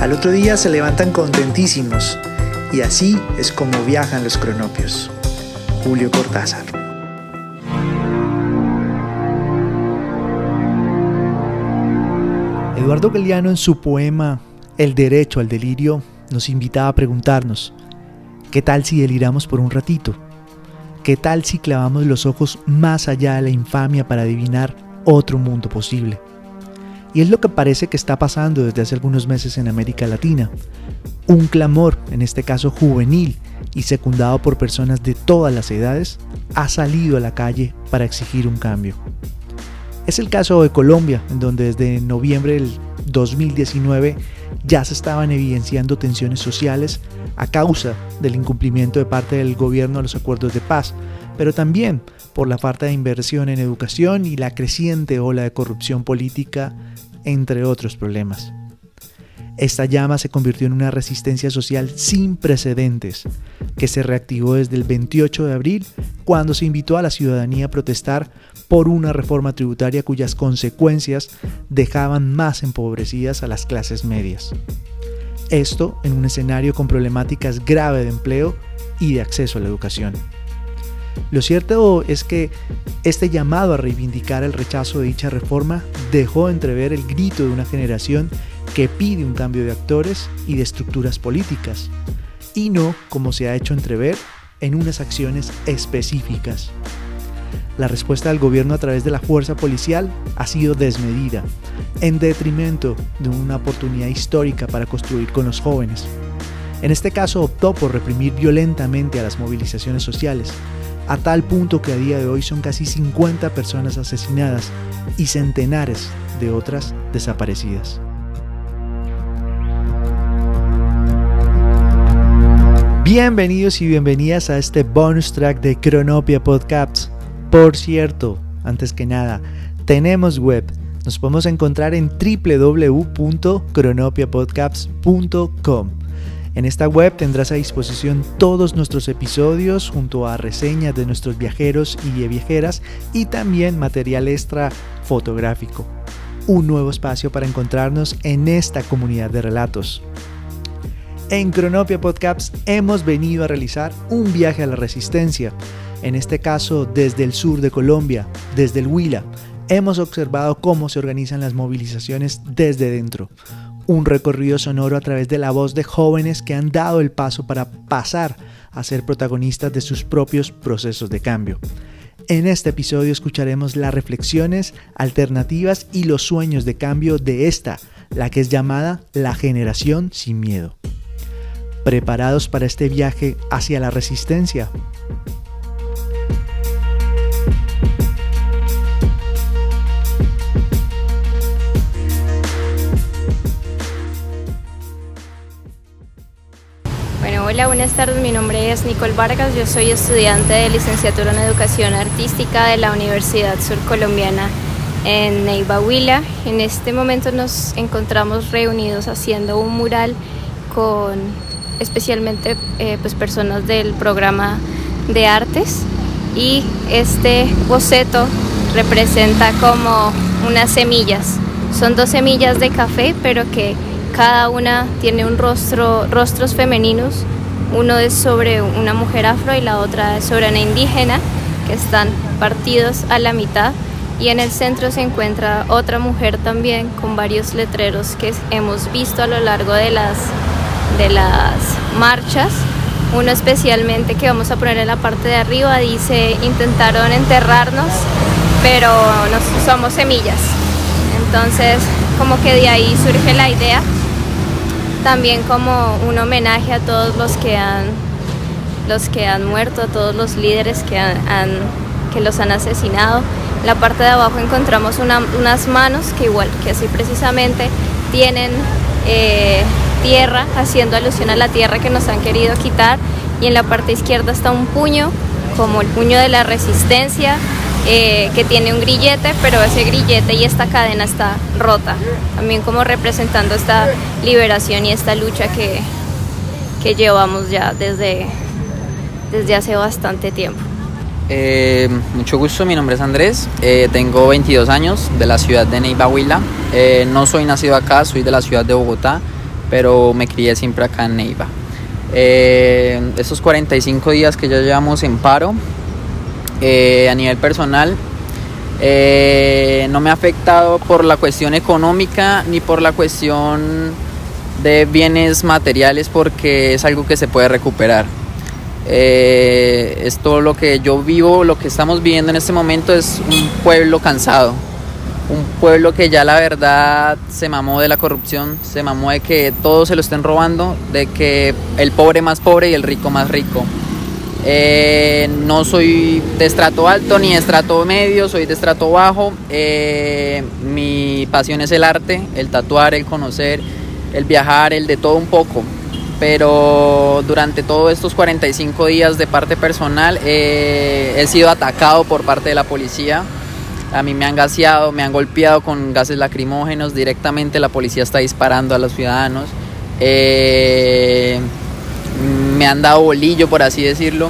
Al otro día se levantan contentísimos y así es como viajan los cronopios. Julio Cortázar. Eduardo Galeano en su poema El derecho al delirio nos invitaba a preguntarnos, ¿qué tal si deliramos por un ratito? ¿Qué tal si clavamos los ojos más allá de la infamia para adivinar otro mundo posible? Y es lo que parece que está pasando desde hace algunos meses en América Latina. Un clamor, en este caso juvenil y secundado por personas de todas las edades, ha salido a la calle para exigir un cambio. Es el caso de Colombia, en donde desde noviembre del 2019 ya se estaban evidenciando tensiones sociales a causa del incumplimiento de parte del gobierno a los acuerdos de paz, pero también por la falta de inversión en educación y la creciente ola de corrupción política, entre otros problemas. Esta llama se convirtió en una resistencia social sin precedentes, que se reactivó desde el 28 de abril, cuando se invitó a la ciudadanía a protestar por una reforma tributaria cuyas consecuencias dejaban más empobrecidas a las clases medias. Esto en un escenario con problemáticas graves de empleo y de acceso a la educación. Lo cierto es que este llamado a reivindicar el rechazo de dicha reforma dejó entrever el grito de una generación que pide un cambio de actores y de estructuras políticas, y no como se ha hecho entrever en unas acciones específicas. La respuesta del gobierno a través de la fuerza policial ha sido desmedida, en detrimento de una oportunidad histórica para construir con los jóvenes. En este caso optó por reprimir violentamente a las movilizaciones sociales, a tal punto que a día de hoy son casi 50 personas asesinadas y centenares de otras desaparecidas. Bienvenidos y bienvenidas a este bonus track de Cronopia Podcasts. Por cierto, antes que nada, tenemos web. Nos podemos encontrar en www.cronopiapodcasts.com. En esta web tendrás a disposición todos nuestros episodios junto a reseñas de nuestros viajeros y viajeras y también material extra fotográfico. Un nuevo espacio para encontrarnos en esta comunidad de relatos. En Cronopia Podcasts hemos venido a realizar un viaje a la resistencia, en este caso desde el sur de Colombia, desde el Huila. Hemos observado cómo se organizan las movilizaciones desde dentro. Un recorrido sonoro a través de la voz de jóvenes que han dado el paso para pasar a ser protagonistas de sus propios procesos de cambio. En este episodio escucharemos las reflexiones, alternativas y los sueños de cambio de esta, la que es llamada la generación sin miedo preparados para este viaje hacia la resistencia. Hola, buenas tardes. Mi nombre es Nicole Vargas. Yo soy estudiante de licenciatura en Educación Artística de la Universidad Surcolombiana en Neiva Huila. En este momento nos encontramos reunidos haciendo un mural con especialmente eh, pues personas del programa de artes y este boceto representa como unas semillas. Son dos semillas de café, pero que cada una tiene un rostro, rostros femeninos. Uno es sobre una mujer afro y la otra es sobre una indígena, que están partidos a la mitad. Y en el centro se encuentra otra mujer también con varios letreros que hemos visto a lo largo de las de las marchas. Uno especialmente que vamos a poner en la parte de arriba dice intentaron enterrarnos, pero nos, somos semillas. Entonces como que de ahí surge la idea. También como un homenaje a todos los que han, los que han muerto, a todos los líderes que, han, que los han asesinado. En la parte de abajo encontramos unas manos que igual que así precisamente tienen eh, tierra, haciendo alusión a la tierra que nos han querido quitar. Y en la parte izquierda está un puño, como el puño de la resistencia, eh, que tiene un grillete, pero ese grillete y esta cadena está rota, también como representando esta liberación y esta lucha que, que llevamos ya desde, desde hace bastante tiempo. Eh, mucho gusto, mi nombre es Andrés, eh, tengo 22 años de la ciudad de Neiva Huila. no soy nacido acá, soy de la ciudad de Bogotá, pero me crié siempre acá en Neiva. estos 45 días que ya llevamos en paro, eh, a nivel personal eh, no me ha afectado por la cuestión económica ni por la cuestión de bienes materiales porque es algo que se puede recuperar. Eh, es todo lo que yo vivo, lo que estamos viviendo en este momento es un pueblo cansado, un pueblo que ya la verdad se mamó de la corrupción, se mamó de que todos se lo estén robando, de que el pobre más pobre y el rico más rico. Eh, no soy de estrato alto ni de estrato medio, soy de estrato bajo. Eh, mi pasión es el arte, el tatuar, el conocer, el viajar, el de todo un poco. Pero durante todos estos 45 días de parte personal eh, he sido atacado por parte de la policía. A mí me han gaseado, me han golpeado con gases lacrimógenos. Directamente la policía está disparando a los ciudadanos me han dado bolillo, por así decirlo.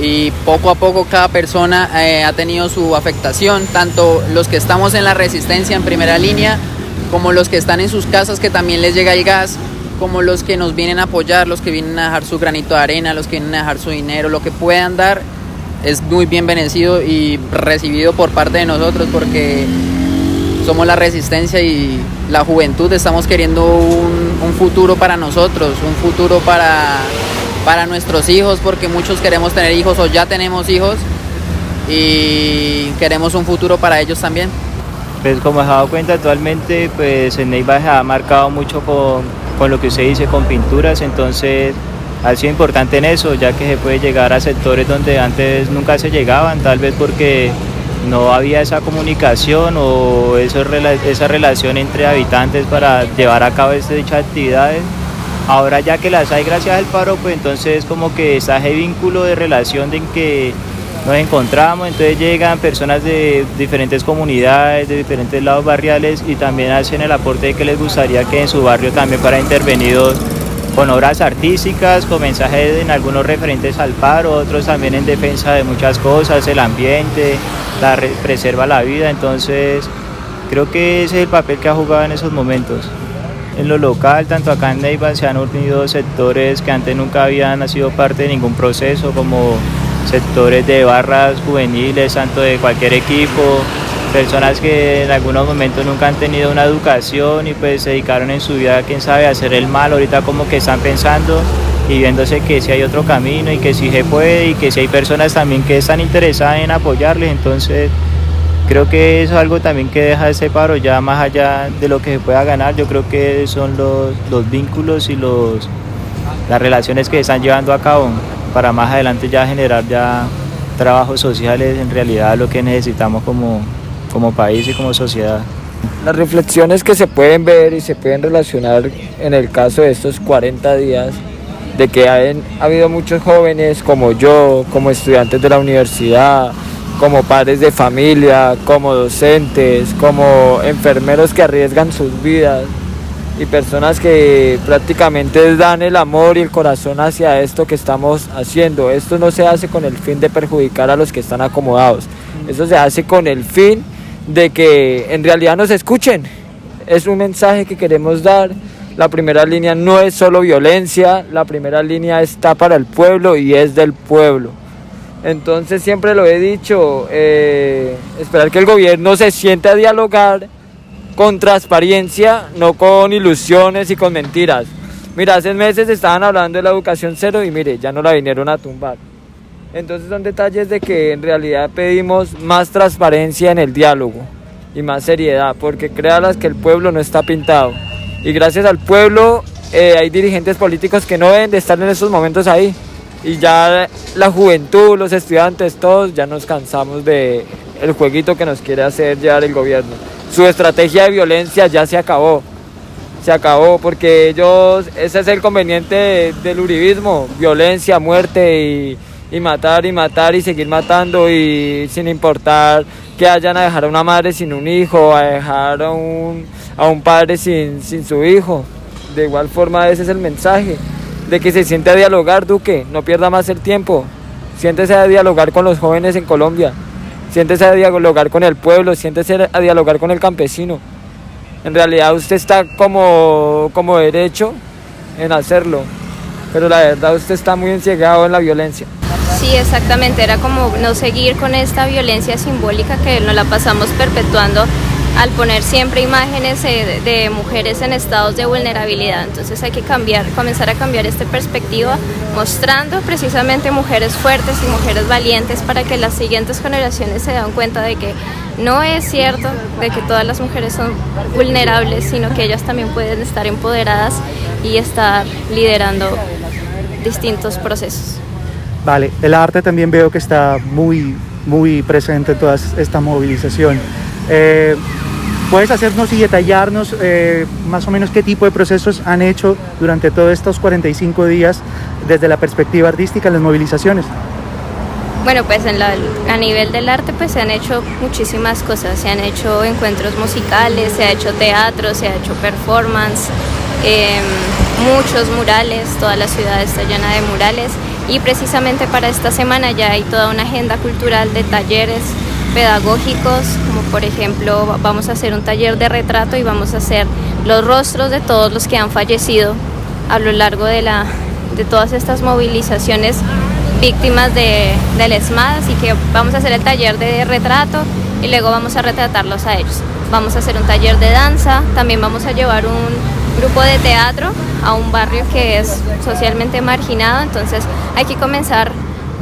Y poco a poco cada persona eh, ha tenido su afectación, tanto los que estamos en la resistencia en primera línea, como los que están en sus casas que también les llega el gas, como los que nos vienen a apoyar, los que vienen a dejar su granito de arena, los que vienen a dejar su dinero, lo que puedan dar es muy bien bendecido y recibido por parte de nosotros porque somos la resistencia y la juventud estamos queriendo un, un futuro para nosotros, un futuro para para nuestros hijos, porque muchos queremos tener hijos o ya tenemos hijos y queremos un futuro para ellos también. Pues como se ha dado cuenta actualmente, pues en Neiva se ha marcado mucho con, con lo que usted dice, con pinturas, entonces ha sido importante en eso, ya que se puede llegar a sectores donde antes nunca se llegaban, tal vez porque no había esa comunicación o esa relación entre habitantes para llevar a cabo dichas actividades. Ahora ya que las hay gracias al paro, pues entonces como que está ese vínculo de relación de en que nos encontramos, entonces llegan personas de diferentes comunidades, de diferentes lados barriales y también hacen el aporte de que les gustaría que en su barrio también para intervenidos con obras artísticas, con mensajes en algunos referentes al paro, otros también en defensa de muchas cosas, el ambiente, la preserva la vida, entonces creo que ese es el papel que ha jugado en esos momentos. En lo local, tanto acá en Neiva, se han unido sectores que antes nunca habían sido parte de ningún proceso, como sectores de barras juveniles, tanto de cualquier equipo, personas que en algunos momentos nunca han tenido una educación y pues se dedicaron en su vida, quién sabe, a hacer el mal, ahorita como que están pensando y viéndose que si hay otro camino y que si se puede y que si hay personas también que están interesadas en apoyarles, entonces Creo que eso es algo también que deja ese paro ya más allá de lo que se pueda ganar. Yo creo que son los, los vínculos y los, las relaciones que están llevando a cabo para más adelante ya generar ya trabajos sociales en realidad lo que necesitamos como, como país y como sociedad. Las reflexiones que se pueden ver y se pueden relacionar en el caso de estos 40 días, de que han ha habido muchos jóvenes como yo, como estudiantes de la universidad, como padres de familia, como docentes, como enfermeros que arriesgan sus vidas y personas que prácticamente dan el amor y el corazón hacia esto que estamos haciendo. Esto no se hace con el fin de perjudicar a los que están acomodados, esto se hace con el fin de que en realidad nos escuchen. Es un mensaje que queremos dar. La primera línea no es solo violencia, la primera línea está para el pueblo y es del pueblo. Entonces siempre lo he dicho, eh, esperar que el gobierno se siente a dialogar con transparencia, no con ilusiones y con mentiras. Mira, hace meses estaban hablando de la educación cero y mire, ya no la vinieron a tumbar. Entonces son detalles de que en realidad pedimos más transparencia en el diálogo y más seriedad, porque créalas que el pueblo no está pintado. Y gracias al pueblo eh, hay dirigentes políticos que no deben de estar en esos momentos ahí y ya la juventud, los estudiantes, todos ya nos cansamos de el jueguito que nos quiere hacer llevar el gobierno. Su estrategia de violencia ya se acabó. se acabó, porque ellos, ese es el conveniente del uribismo, violencia, muerte y, matar y matar y seguir matando y sin importar que hayan a dejar a una madre sin un hijo, a dejar a un, a un padre sin, sin su hijo. De igual forma ese es el mensaje, de que se siente a dialogar, Duque, no pierda más el tiempo, siéntese a dialogar con los jóvenes en Colombia, siéntese a dialogar con el pueblo, siéntese a dialogar con el campesino. En realidad usted está como, como derecho en hacerlo, pero la verdad usted está muy enciegado en la violencia. Sí, exactamente, era como no seguir con esta violencia simbólica que nos la pasamos perpetuando al poner siempre imágenes de, mujeres en estados de vulnerabilidad. Entonces hay que cambiar, comenzar a cambiar esta perspectiva, mostrando precisamente mujeres fuertes y mujeres valientes para que las siguientes generaciones se den cuenta de que no es cierto de que todas las mujeres son vulnerables, sino que ellas también pueden estar empoderadas y estar liderando distintos procesos. Vale, el arte también veo que está muy, muy presente en toda esta movilización. Eh, ¿Puedes hacernos y detallarnos eh, más o menos qué tipo de procesos han hecho durante todos estos 45 días desde la perspectiva artística en las movilizaciones? Bueno, pues a nivel del arte pues se han hecho muchísimas cosas, se han hecho encuentros musicales, se ha hecho teatro, se ha hecho performance, em, muchos murales, toda la ciudad está llena de murales. Y precisamente para esta semana ya hay toda una agenda cultural de talleres pedagógicos, como por ejemplo vamos a hacer un taller de retrato y vamos a hacer los rostros de todos los que han fallecido a lo largo de, la, de todas estas movilizaciones víctimas de, del ESMAD, así que vamos a hacer el taller de retrato y luego vamos a retratarlos a ellos. Vamos a hacer un taller de danza, también vamos a llevar un grupo de teatro a un barrio que es socialmente marginado, entonces hay que comenzar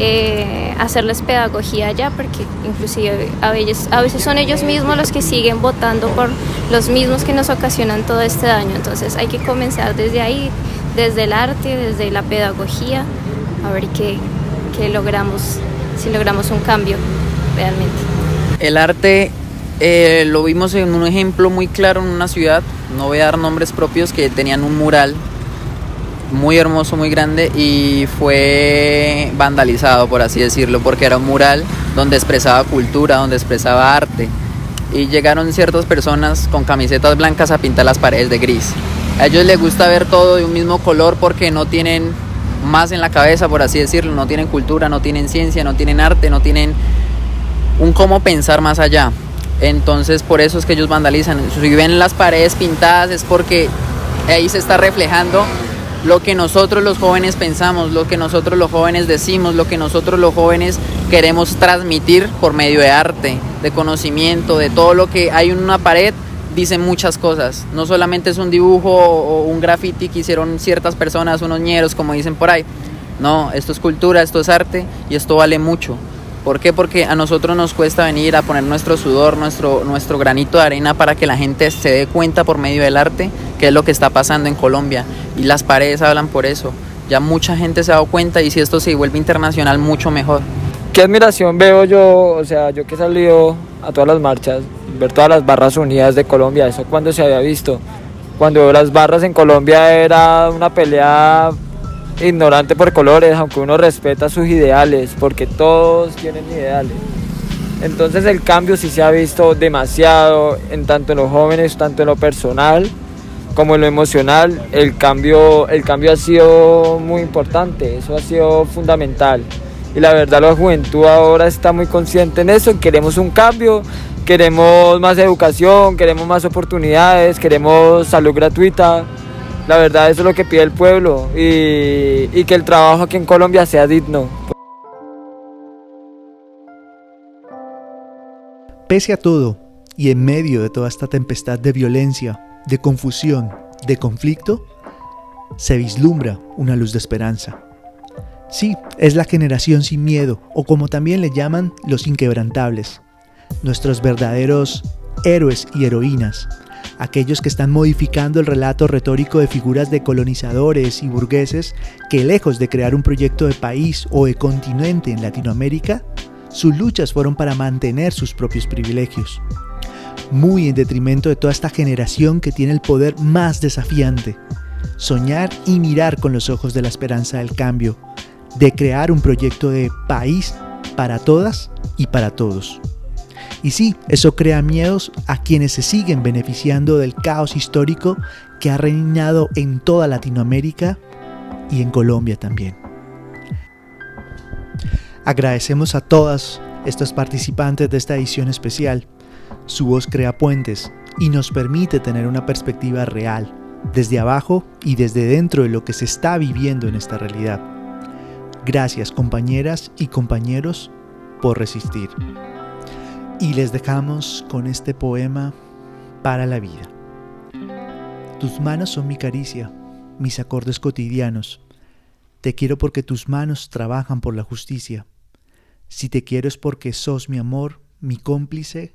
eh, hacerles pedagogía ya, porque inclusive a veces, a veces son ellos mismos los que siguen votando por los mismos que nos ocasionan todo este daño, entonces hay que comenzar desde ahí, desde el arte, desde la pedagogía, a ver qué, logramos, si logramos un cambio realmente. El arte eh, lo vimos en un ejemplo muy claro en una ciudad, no voy a dar nombres propios, que tenían un mural muy hermoso, muy grande y fue vandalizado, por así decirlo, porque era un mural donde expresaba cultura, donde expresaba arte. Y llegaron ciertas personas con camisetas blancas a pintar las paredes de gris. A ellos les gusta ver todo de un mismo color porque no tienen más en la cabeza, por así decirlo, no tienen cultura, no tienen ciencia, no tienen arte, no tienen un cómo pensar más allá. Entonces por eso es que ellos vandalizan. Si ven las paredes pintadas es porque ahí se está reflejando lo que nosotros los jóvenes pensamos, lo que nosotros los jóvenes decimos, lo que nosotros los jóvenes queremos transmitir por medio de arte, de conocimiento, de todo lo que hay en una pared dicen muchas cosas. No solamente es un dibujo o un graffiti que hicieron ciertas personas, unos ñeros, como dicen por ahí. No, esto es cultura, esto es arte y esto vale mucho. ¿Por qué? Porque a nosotros nos cuesta venir a poner nuestro sudor, nuestro, nuestro granito de arena para que la gente se dé cuenta por medio del arte qué es lo que está pasando en Colombia. Y las paredes hablan por eso. Ya mucha gente se ha dado cuenta y si esto se vuelve internacional, mucho mejor. Qué admiración veo yo, o sea, yo que he salido a todas las marchas, ver todas las barras unidas de Colombia, eso cuando se había visto. Cuando las barras en Colombia era una pelea ignorante por colores, aunque uno respeta sus ideales, porque todos tienen ideales. Entonces el cambio sí se ha visto demasiado, en tanto en los jóvenes, tanto en lo personal como en lo emocional, el cambio, el cambio ha sido muy importante, eso ha sido fundamental. Y la verdad la juventud ahora está muy consciente en eso, queremos un cambio, Queremos más educación, queremos más oportunidades, queremos salud gratuita. La verdad eso es lo que pide el pueblo y, y que el trabajo aquí en Colombia sea digno. Pese a todo, y en medio de toda esta tempestad de violencia, de confusión, de conflicto, se vislumbra una luz de esperanza. Sí, es la generación sin miedo, o como también le llaman los inquebrantables nuestros verdaderos héroes y heroínas, aquellos que están modificando el relato retórico de figuras de colonizadores y burgueses que lejos de crear un proyecto de país o de continente en Latinoamérica, sus luchas fueron para mantener sus propios privilegios. Muy en detrimento de toda esta generación que tiene el poder más desafiante. Soñar y mirar con los ojos de la esperanza del cambio, de crear un proyecto de país para todas y para todos. Y sí, eso crea miedos a quienes se siguen beneficiando del caos histórico que ha reinado en toda Latinoamérica y en Colombia también. Agradecemos a todas estas participantes de esta edición especial. Su voz crea puentes y nos permite tener una perspectiva real, desde abajo y desde dentro de lo que se está viviendo en esta realidad. Gracias compañeras y compañeros por resistir. Y les dejamos con este poema para la vida. Tus manos son mi caricia, mis acordes cotidianos. Te quiero porque tus manos trabajan por la justicia. Si te quiero es porque sos mi amor, mi cómplice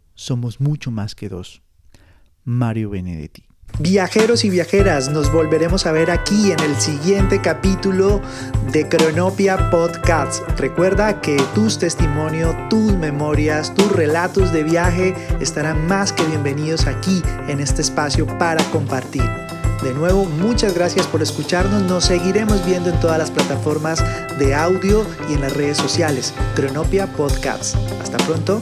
somos mucho más que dos. Mario Benedetti. Viajeros y viajeras, nos volveremos a ver aquí en el siguiente capítulo de Cronopia Podcast. Recuerda que tus testimonios, tus memorias, tus relatos de viaje estarán más que bienvenidos aquí en este espacio para compartir. De nuevo, muchas gracias por escucharnos. Nos seguiremos viendo en todas las plataformas de audio y en las redes sociales. Cronopia Podcast. Hasta pronto.